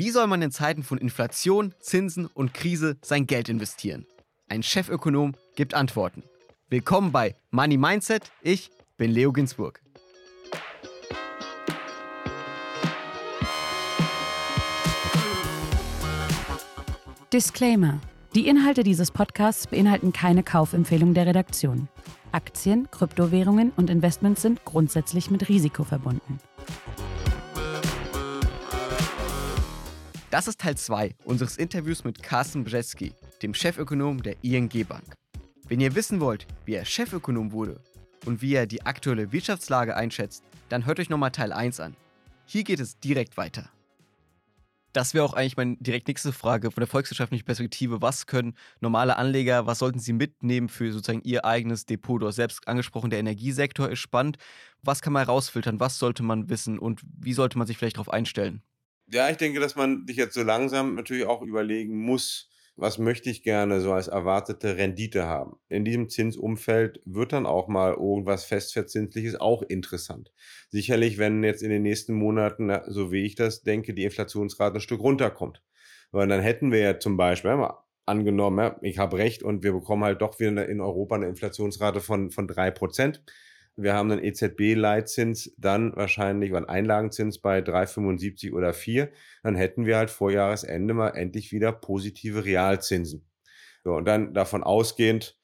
Wie soll man in Zeiten von Inflation, Zinsen und Krise sein Geld investieren? Ein Chefökonom gibt Antworten. Willkommen bei Money Mindset. Ich bin Leo Ginsburg. Disclaimer. Die Inhalte dieses Podcasts beinhalten keine Kaufempfehlung der Redaktion. Aktien, Kryptowährungen und Investments sind grundsätzlich mit Risiko verbunden. Das ist Teil 2 unseres Interviews mit Carsten Brzeski, dem Chefökonom der ING Bank. Wenn ihr wissen wollt, wie er Chefökonom wurde und wie er die aktuelle Wirtschaftslage einschätzt, dann hört euch nochmal Teil 1 an. Hier geht es direkt weiter. Das wäre auch eigentlich meine direkt nächste Frage von der volkswirtschaftlichen Perspektive. Was können normale Anleger, was sollten sie mitnehmen für sozusagen ihr eigenes Depot? Du hast selbst angesprochen, der Energiesektor ist spannend. Was kann man herausfiltern? Was sollte man wissen und wie sollte man sich vielleicht darauf einstellen? Ja, ich denke, dass man sich jetzt so langsam natürlich auch überlegen muss, was möchte ich gerne so als erwartete Rendite haben. In diesem Zinsumfeld wird dann auch mal irgendwas Festverzinsliches auch interessant. Sicherlich, wenn jetzt in den nächsten Monaten, so wie ich das denke, die Inflationsrate ein Stück runterkommt. Weil dann hätten wir ja zum Beispiel, ja, angenommen, ich habe recht und wir bekommen halt doch wieder in Europa eine Inflationsrate von, von drei Prozent wir haben einen EZB-Leitzins dann wahrscheinlich, einen Einlagenzins bei 3,75 oder 4. Dann hätten wir halt vor Jahresende mal endlich wieder positive Realzinsen. So, und dann davon ausgehend,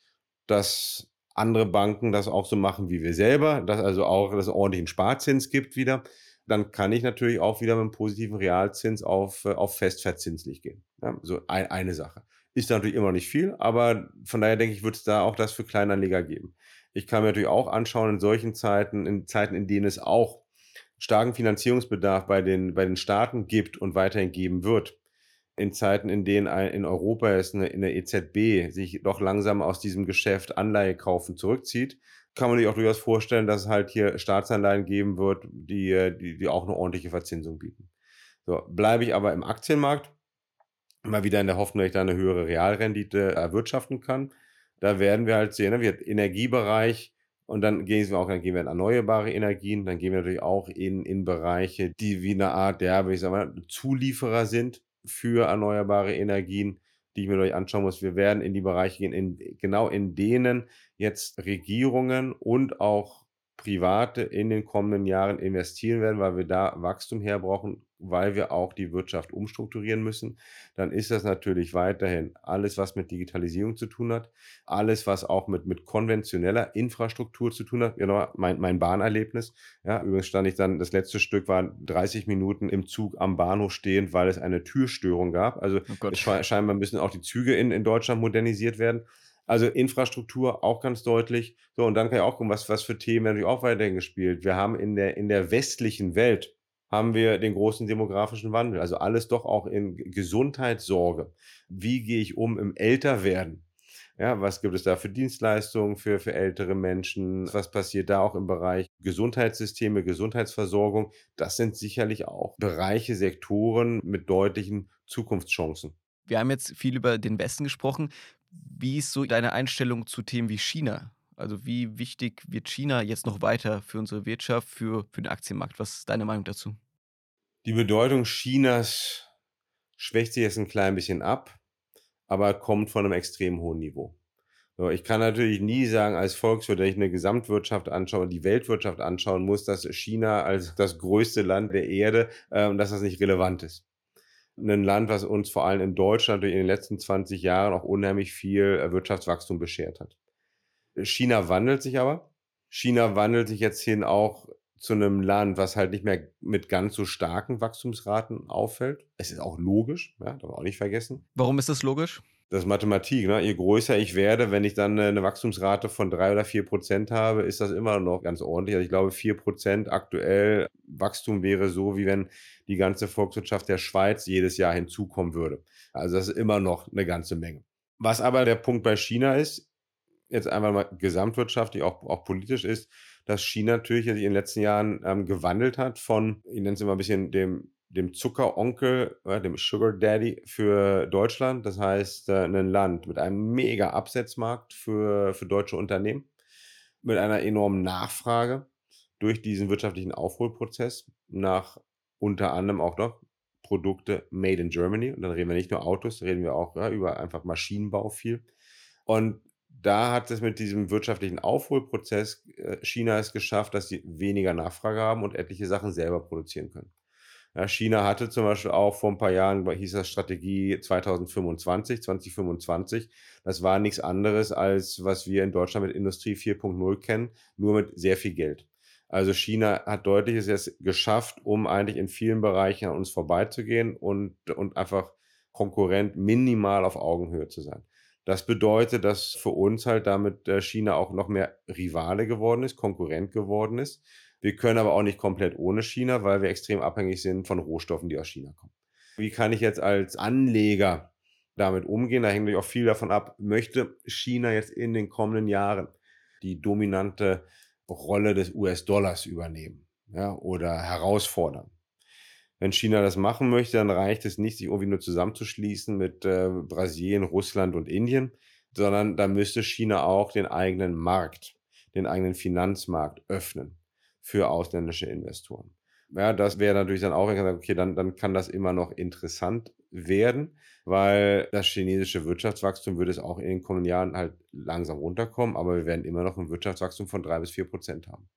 dass andere Banken das auch so machen wie wir selber, dass also auch das ordentlichen Sparzins gibt wieder, dann kann ich natürlich auch wieder mit einem positiven Realzins auf, äh, auf festverzinslich gehen. Ja, so ein, eine Sache. Ist natürlich immer noch nicht viel, aber von daher denke ich, wird es da auch das für Kleinanleger geben. Ich kann mir natürlich auch anschauen, in solchen Zeiten, in Zeiten, in denen es auch starken Finanzierungsbedarf bei den, bei den Staaten gibt und weiterhin geben wird, in Zeiten, in denen in Europa es eine, in der EZB sich doch langsam aus diesem Geschäft Anleihe kaufen zurückzieht, kann man sich auch durchaus vorstellen, dass es halt hier Staatsanleihen geben wird, die, die, die auch eine ordentliche Verzinsung bieten. So, bleibe ich aber im Aktienmarkt, mal wieder in der Hoffnung, dass ich da eine höhere Realrendite erwirtschaften kann, da werden wir halt sehen, ne, wir Energiebereich und dann gehen wir auch, dann gehen wir in erneuerbare Energien, dann gehen wir natürlich auch in, in Bereiche, die wie eine Art der, ich sag mal, Zulieferer sind für erneuerbare Energien, die ich mir durch anschauen muss. Wir werden in die Bereiche gehen, in, genau in denen jetzt Regierungen und auch Private in den kommenden Jahren investieren werden, weil wir da Wachstum herbrauchen, weil wir auch die Wirtschaft umstrukturieren müssen, dann ist das natürlich weiterhin alles, was mit Digitalisierung zu tun hat, alles, was auch mit, mit konventioneller Infrastruktur zu tun hat. Genau, mein, mein Bahnerlebnis. Ja, übrigens stand ich dann, das letzte Stück war 30 Minuten im Zug am Bahnhof stehend, weil es eine Türstörung gab. Also oh scheinbar müssen auch die Züge in, in Deutschland modernisiert werden. Also Infrastruktur auch ganz deutlich. So, und dann kann ich auch gucken, was, was für Themen natürlich auch weiterhin gespielt. Wir haben in der, in der westlichen Welt haben wir den großen demografischen Wandel. Also alles doch auch in Gesundheitssorge. Wie gehe ich um im Älterwerden? Ja, was gibt es da für Dienstleistungen für, für ältere Menschen? Was passiert da auch im Bereich Gesundheitssysteme, Gesundheitsversorgung? Das sind sicherlich auch Bereiche, Sektoren mit deutlichen Zukunftschancen. Wir haben jetzt viel über den Westen gesprochen. Wie ist so deine Einstellung zu Themen wie China? Also wie wichtig wird China jetzt noch weiter für unsere Wirtschaft, für, für den Aktienmarkt? Was ist deine Meinung dazu? Die Bedeutung Chinas schwächt sich jetzt ein klein bisschen ab, aber kommt von einem extrem hohen Niveau. Ich kann natürlich nie sagen, als Volkswirt, wenn ich eine Gesamtwirtschaft anschaue, die Weltwirtschaft anschauen muss, dass China als das größte Land der Erde, äh, dass das nicht relevant ist ein Land, was uns vor allem in Deutschland in den letzten 20 Jahren auch unheimlich viel äh, Wirtschaftswachstum beschert hat. China wandelt sich aber. China wandelt sich jetzt hin auch zu einem Land, was halt nicht mehr mit ganz so starken Wachstumsraten auffällt. Es ist auch logisch, ja, darf man auch nicht vergessen. Warum ist das logisch? Das ist Mathematik. Ne? Je größer ich werde, wenn ich dann eine Wachstumsrate von drei oder vier Prozent habe, ist das immer noch ganz ordentlich. Also ich glaube, vier Prozent aktuell Wachstum wäre so, wie wenn die ganze Volkswirtschaft der Schweiz jedes Jahr hinzukommen würde. Also das ist immer noch eine ganze Menge. Was aber der Punkt bei China ist, jetzt einfach mal gesamtwirtschaftlich, auch, auch politisch ist, dass China natürlich in den letzten Jahren ähm, gewandelt hat von, ich nenne es immer ein bisschen dem dem Zuckeronkel, äh, dem Sugar Daddy für Deutschland. Das heißt, äh, ein Land mit einem mega Absetzmarkt für, für deutsche Unternehmen, mit einer enormen Nachfrage durch diesen wirtschaftlichen Aufholprozess nach unter anderem auch doch Produkte made in Germany. Und dann reden wir nicht nur Autos, reden wir auch ja, über einfach Maschinenbau viel. Und da hat es mit diesem wirtschaftlichen Aufholprozess äh, China es geschafft, dass sie weniger Nachfrage haben und etliche Sachen selber produzieren können. Ja, China hatte zum Beispiel auch vor ein paar Jahren, hieß das Strategie 2025, 2025. Das war nichts anderes, als was wir in Deutschland mit Industrie 4.0 kennen, nur mit sehr viel Geld. Also China hat deutliches jetzt geschafft, um eigentlich in vielen Bereichen an uns vorbeizugehen und, und einfach Konkurrent minimal auf Augenhöhe zu sein. Das bedeutet, dass für uns halt damit äh, China auch noch mehr Rivale geworden ist, Konkurrent geworden ist. Wir können aber auch nicht komplett ohne China, weil wir extrem abhängig sind von Rohstoffen, die aus China kommen. Wie kann ich jetzt als Anleger damit umgehen? Da hängt natürlich auch viel davon ab, möchte China jetzt in den kommenden Jahren die dominante Rolle des US-Dollars übernehmen ja, oder herausfordern. Wenn China das machen möchte, dann reicht es nicht, sich irgendwie nur zusammenzuschließen mit äh, Brasilien, Russland und Indien, sondern da müsste China auch den eigenen Markt, den eigenen Finanzmarkt öffnen für ausländische Investoren. Ja, das wäre natürlich dann auch, okay, dann, dann kann das immer noch interessant werden, weil das chinesische Wirtschaftswachstum würde es auch in den kommenden Jahren halt langsam runterkommen, aber wir werden immer noch ein Wirtschaftswachstum von drei bis vier Prozent haben.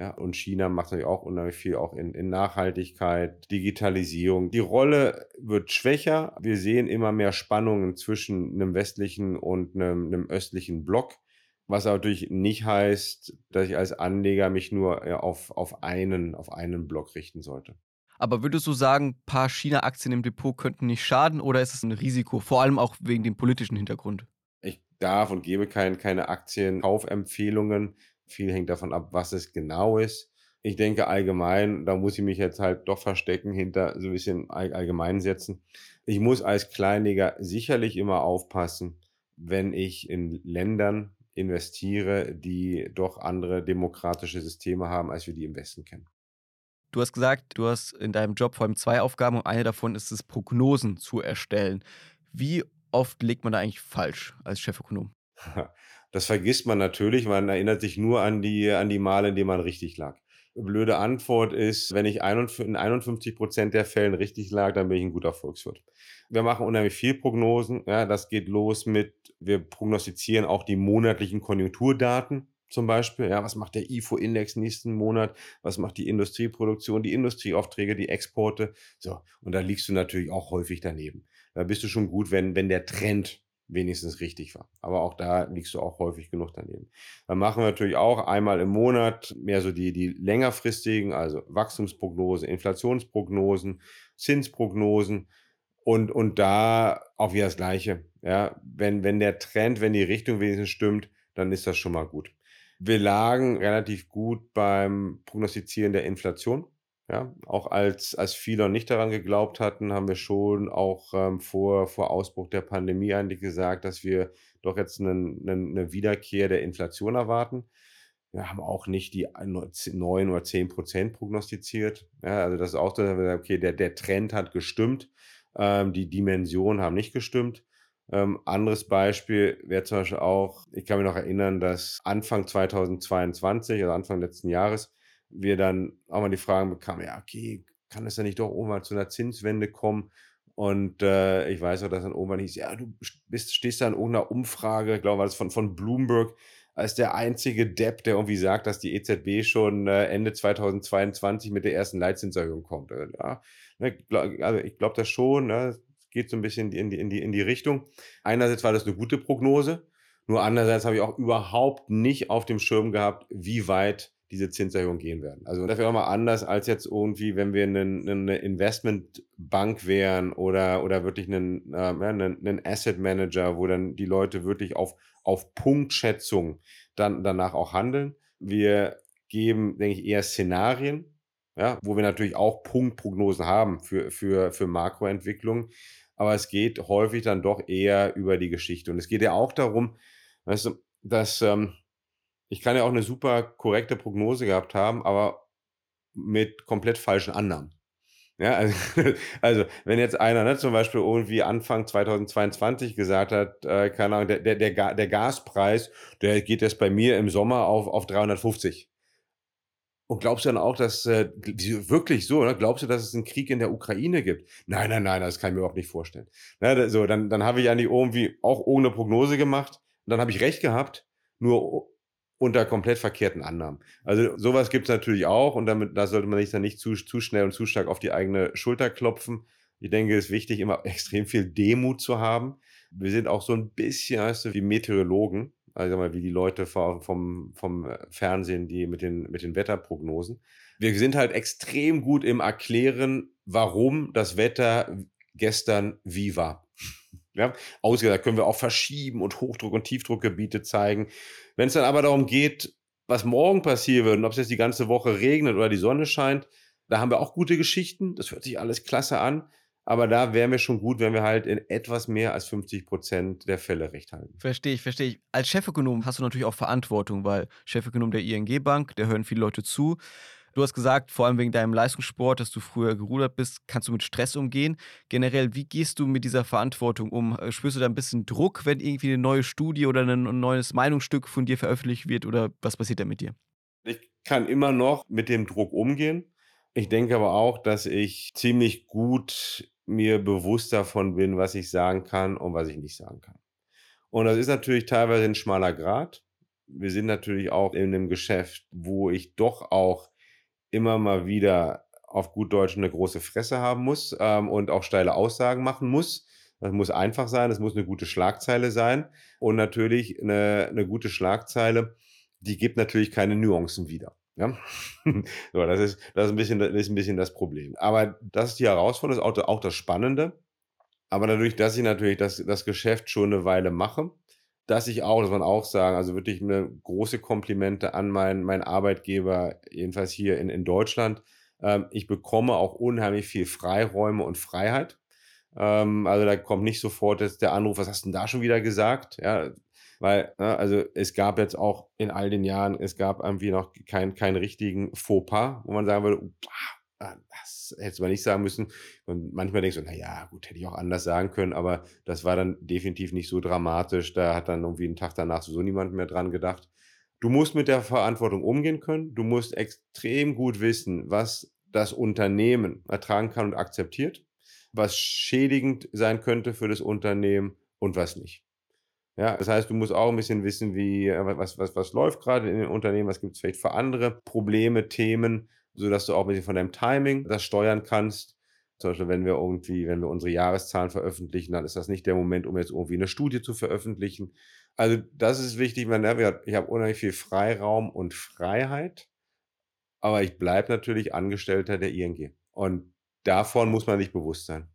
Ja, und China macht natürlich auch unheimlich viel auch in, in Nachhaltigkeit, Digitalisierung. Die Rolle wird schwächer. Wir sehen immer mehr Spannungen zwischen einem westlichen und einem, einem östlichen Block. Was natürlich nicht heißt, dass ich als Anleger mich nur auf, auf, einen, auf einen Block richten sollte. Aber würdest du sagen, ein paar China-Aktien im Depot könnten nicht schaden oder ist es ein Risiko, vor allem auch wegen dem politischen Hintergrund? Ich darf und gebe kein, keine Aktienkaufempfehlungen. Viel hängt davon ab, was es genau ist. Ich denke allgemein, da muss ich mich jetzt halt doch verstecken hinter so ein bisschen allgemein setzen. Ich muss als Kleinleger sicherlich immer aufpassen, wenn ich in Ländern investiere, die doch andere demokratische Systeme haben, als wir die im Westen kennen. Du hast gesagt, du hast in deinem Job vor allem zwei Aufgaben und eine davon ist es, Prognosen zu erstellen. Wie oft liegt man da eigentlich falsch als Chefökonom? Das vergisst man natürlich. Man erinnert sich nur an die, an die Male, in denen man richtig lag. Blöde Antwort ist, wenn ich in 51 Prozent der Fällen richtig lag, dann bin ich ein guter Volkswirt. Wir machen unheimlich viel Prognosen. Ja, das geht los mit, wir prognostizieren auch die monatlichen Konjunkturdaten zum Beispiel. Ja, was macht der IFO-Index nächsten Monat? Was macht die Industrieproduktion, die Industrieaufträge, die Exporte? So, und da liegst du natürlich auch häufig daneben. Da bist du schon gut, wenn, wenn der Trend wenigstens richtig war. Aber auch da liegst du auch häufig genug daneben. Dann machen wir natürlich auch einmal im Monat mehr so die, die längerfristigen, also Wachstumsprognosen, Inflationsprognosen, Zinsprognosen. Und, und da auch wieder das Gleiche. Ja, wenn, wenn der Trend, wenn die Richtung wenigstens stimmt, dann ist das schon mal gut. Wir lagen relativ gut beim Prognostizieren der Inflation. Ja, auch als, als viele nicht daran geglaubt hatten, haben wir schon auch ähm, vor, vor Ausbruch der Pandemie eigentlich gesagt, dass wir doch jetzt einen, einen, eine Wiederkehr der Inflation erwarten. Wir haben auch nicht die 9 oder 10 Prozent prognostiziert. Ja, also das ist auch so, okay, der, der Trend hat gestimmt, ähm, die Dimensionen haben nicht gestimmt. Ähm, anderes Beispiel wäre zum Beispiel auch, ich kann mich noch erinnern, dass Anfang 2022, also Anfang letzten Jahres, wir dann auch mal die Fragen bekamen, ja, okay, kann es ja nicht doch irgendwann zu einer Zinswende kommen? Und äh, ich weiß auch, dass dann irgendwann hieß, ja, du bist, stehst da in irgendeiner Umfrage, ich glaube, das von, von Bloomberg, als der einzige Depp, der irgendwie sagt, dass die EZB schon äh, Ende 2022 mit der ersten Leitzinserhöhung kommt. Also, ja, ne, also ich glaube das schon, ne, geht so ein bisschen in die, in, die, in die Richtung. Einerseits war das eine gute Prognose, nur andererseits habe ich auch überhaupt nicht auf dem Schirm gehabt, wie weit diese Zinserhöhungen gehen werden. Also das wäre auch mal anders als jetzt irgendwie, wenn wir einen, eine Investmentbank wären oder, oder wirklich einen, äh, einen, einen Asset Manager, wo dann die Leute wirklich auf, auf Punktschätzung dann danach auch handeln. Wir geben, denke ich, eher Szenarien, ja, wo wir natürlich auch Punktprognosen haben für, für, für Makroentwicklung aber es geht häufig dann doch eher über die Geschichte. Und es geht ja auch darum, weißt du, dass ähm, ich kann ja auch eine super korrekte Prognose gehabt haben, aber mit komplett falschen Annahmen. Ja, also, also wenn jetzt einer ne, zum Beispiel irgendwie Anfang 2022 gesagt hat, äh, keine Ahnung, der, der, der, Gaspreis, der geht jetzt bei mir im Sommer auf, auf 350. Und glaubst du dann auch, dass äh, wirklich so, ne? glaubst du, dass es einen Krieg in der Ukraine gibt? Nein, nein, nein, das kann ich mir überhaupt nicht vorstellen. Ne, so, dann, dann habe ich eigentlich irgendwie auch ohne Prognose gemacht und dann habe ich recht gehabt, nur unter komplett verkehrten Annahmen. Also sowas gibt es natürlich auch und damit, da sollte man sich dann nicht zu, zu schnell und zu stark auf die eigene Schulter klopfen. Ich denke, es ist wichtig, immer extrem viel Demut zu haben. Wir sind auch so ein bisschen, weißt du, wie Meteorologen also wie die Leute vom, vom Fernsehen, die mit den, mit den Wetterprognosen. Wir sind halt extrem gut im Erklären, warum das Wetter gestern wie war. Ja, ausgesagt können wir auch verschieben und Hochdruck- und Tiefdruckgebiete zeigen. Wenn es dann aber darum geht, was morgen passieren wird und ob es jetzt die ganze Woche regnet oder die Sonne scheint, da haben wir auch gute Geschichten. Das hört sich alles klasse an. Aber da wären wir schon gut, wenn wir halt in etwas mehr als 50 Prozent der Fälle recht halten. Verstehe ich, verstehe ich. Als Chefökonom hast du natürlich auch Verantwortung, weil Chefökonom der ING Bank, da hören viele Leute zu. Du hast gesagt, vor allem wegen deinem Leistungssport, dass du früher gerudert bist, kannst du mit Stress umgehen. Generell, wie gehst du mit dieser Verantwortung um? Spürst du da ein bisschen Druck, wenn irgendwie eine neue Studie oder ein neues Meinungsstück von dir veröffentlicht wird oder was passiert da mit dir? Ich kann immer noch mit dem Druck umgehen. Ich denke aber auch, dass ich ziemlich gut mir bewusst davon bin, was ich sagen kann und was ich nicht sagen kann. Und das ist natürlich teilweise ein schmaler Grad. Wir sind natürlich auch in einem Geschäft, wo ich doch auch immer mal wieder auf gut Deutsch eine große Fresse haben muss ähm, und auch steile Aussagen machen muss. Das muss einfach sein, das muss eine gute Schlagzeile sein. Und natürlich eine, eine gute Schlagzeile, die gibt natürlich keine Nuancen wieder. Ja? so, das, ist, das, ist ein bisschen, das ist ein bisschen das Problem. Aber das ist die Herausforderung, das ist auch, auch das Spannende. Aber dadurch, dass ich natürlich das, das Geschäft schon eine Weile mache, dass ich auch, das man auch sagen, also wirklich eine große Komplimente an meinen, meinen Arbeitgeber, jedenfalls hier in, in Deutschland. Ähm, ich bekomme auch unheimlich viel Freiräume und Freiheit. Ähm, also da kommt nicht sofort jetzt der Anruf, was hast du denn da schon wieder gesagt? Ja, weil, ne, also es gab jetzt auch in all den Jahren, es gab irgendwie noch keinen kein richtigen Fauxpas, wo man sagen würde, das hätte man nicht sagen müssen. Und manchmal denkst du, naja, gut, hätte ich auch anders sagen können, aber das war dann definitiv nicht so dramatisch. Da hat dann irgendwie einen Tag danach so niemand mehr dran gedacht. Du musst mit der Verantwortung umgehen können. Du musst extrem gut wissen, was das Unternehmen ertragen kann und akzeptiert, was schädigend sein könnte für das Unternehmen und was nicht. Ja, das heißt, du musst auch ein bisschen wissen, wie, äh, was, was, was läuft gerade in den Unternehmen, was gibt es vielleicht für andere Probleme, Themen, sodass du auch ein bisschen von deinem Timing das steuern kannst. Zum Beispiel, wenn wir irgendwie, wenn wir unsere Jahreszahlen veröffentlichen, dann ist das nicht der Moment, um jetzt irgendwie eine Studie zu veröffentlichen. Also, das ist wichtig. Ich habe unheimlich viel Freiraum und Freiheit, aber ich bleibe natürlich Angestellter der ING. Und davon muss man sich bewusst sein.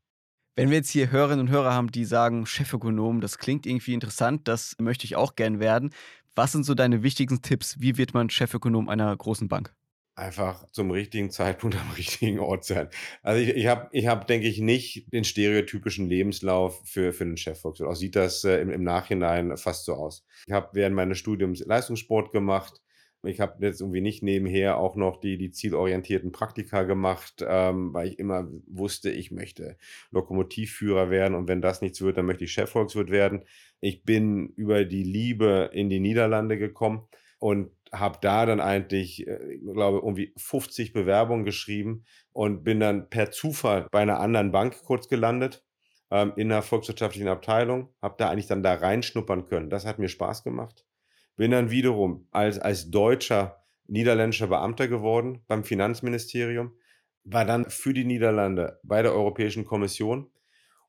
Wenn wir jetzt hier Hörerinnen und Hörer haben, die sagen, Chefökonom, das klingt irgendwie interessant, das möchte ich auch gern werden. Was sind so deine wichtigsten Tipps? Wie wird man Chefökonom einer großen Bank? Einfach zum richtigen Zeitpunkt am richtigen Ort sein. Also ich, ich habe, ich hab, denke ich, nicht den stereotypischen Lebenslauf für, für einen Chefvolkswirt. Auch sieht das äh, im, im Nachhinein fast so aus. Ich habe während meines Studiums Leistungssport gemacht, ich habe jetzt irgendwie nicht nebenher auch noch die, die zielorientierten Praktika gemacht, ähm, weil ich immer wusste, ich möchte Lokomotivführer werden und wenn das nichts wird, dann möchte ich Chefvolkswirt werden. Ich bin über die Liebe in die Niederlande gekommen und habe da dann eigentlich, äh, ich glaube, irgendwie 50 Bewerbungen geschrieben und bin dann per Zufall bei einer anderen Bank kurz gelandet ähm, in einer volkswirtschaftlichen Abteilung, habe da eigentlich dann da reinschnuppern können. Das hat mir Spaß gemacht bin dann wiederum als, als deutscher niederländischer Beamter geworden beim Finanzministerium, war dann für die Niederlande bei der Europäischen Kommission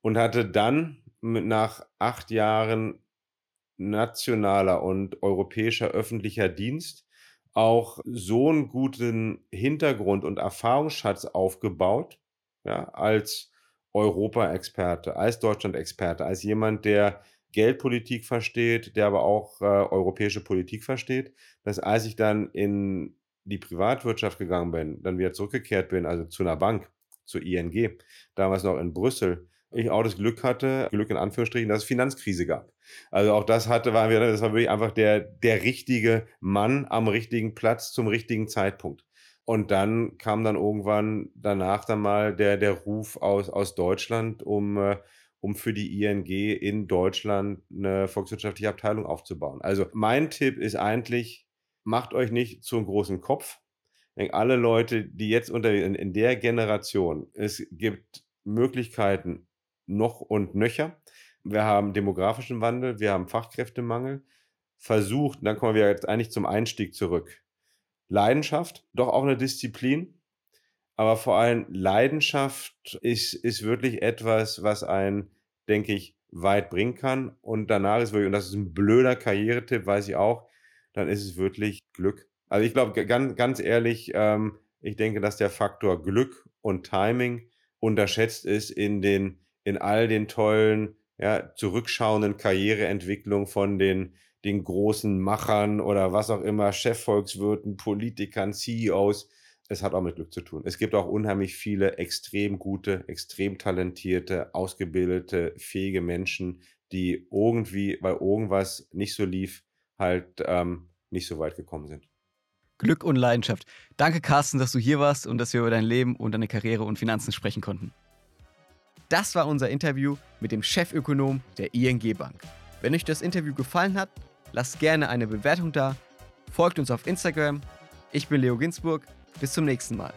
und hatte dann nach acht Jahren nationaler und europäischer öffentlicher Dienst auch so einen guten Hintergrund und Erfahrungsschatz aufgebaut, ja, als Europa-Experte, als Deutschland-Experte, als jemand, der Geldpolitik versteht, der aber auch äh, europäische Politik versteht, dass als ich dann in die Privatwirtschaft gegangen bin, dann wieder zurückgekehrt bin, also zu einer Bank, zur ING, damals noch in Brüssel, ich auch das Glück hatte, Glück in Anführungsstrichen, dass es Finanzkrise gab. Also auch das hatte, war wieder, das war wirklich einfach der, der richtige Mann am richtigen Platz zum richtigen Zeitpunkt. Und dann kam dann irgendwann danach dann mal der, der Ruf aus, aus Deutschland, um äh, um für die ING in Deutschland eine volkswirtschaftliche Abteilung aufzubauen. Also mein Tipp ist eigentlich, macht euch nicht zu einem großen Kopf. denke, alle Leute, die jetzt unter in, in der Generation, es gibt Möglichkeiten noch und nöcher. Wir haben demografischen Wandel, wir haben Fachkräftemangel. Versucht, dann kommen wir jetzt eigentlich zum Einstieg zurück. Leidenschaft, doch auch eine Disziplin, aber vor allem Leidenschaft ist, ist wirklich etwas, was einen, denke ich, weit bringen kann. Und danach ist wirklich, und das ist ein blöder Karrieretipp, weiß ich auch, dann ist es wirklich Glück. Also ich glaube, ganz, ganz ehrlich, ähm, ich denke, dass der Faktor Glück und Timing unterschätzt ist in den, in all den tollen, ja, zurückschauenden Karriereentwicklungen von den, den großen Machern oder was auch immer, Chefvolkswirten, Politikern, CEOs. Es hat auch mit Glück zu tun. Es gibt auch unheimlich viele extrem gute, extrem talentierte, ausgebildete, fähige Menschen, die irgendwie, weil irgendwas nicht so lief, halt ähm, nicht so weit gekommen sind. Glück und Leidenschaft. Danke, Carsten, dass du hier warst und dass wir über dein Leben und deine Karriere und Finanzen sprechen konnten. Das war unser Interview mit dem Chefökonom der ING Bank. Wenn euch das Interview gefallen hat, lasst gerne eine Bewertung da, folgt uns auf Instagram. Ich bin Leo Ginsburg. Bis zum nächsten Mal.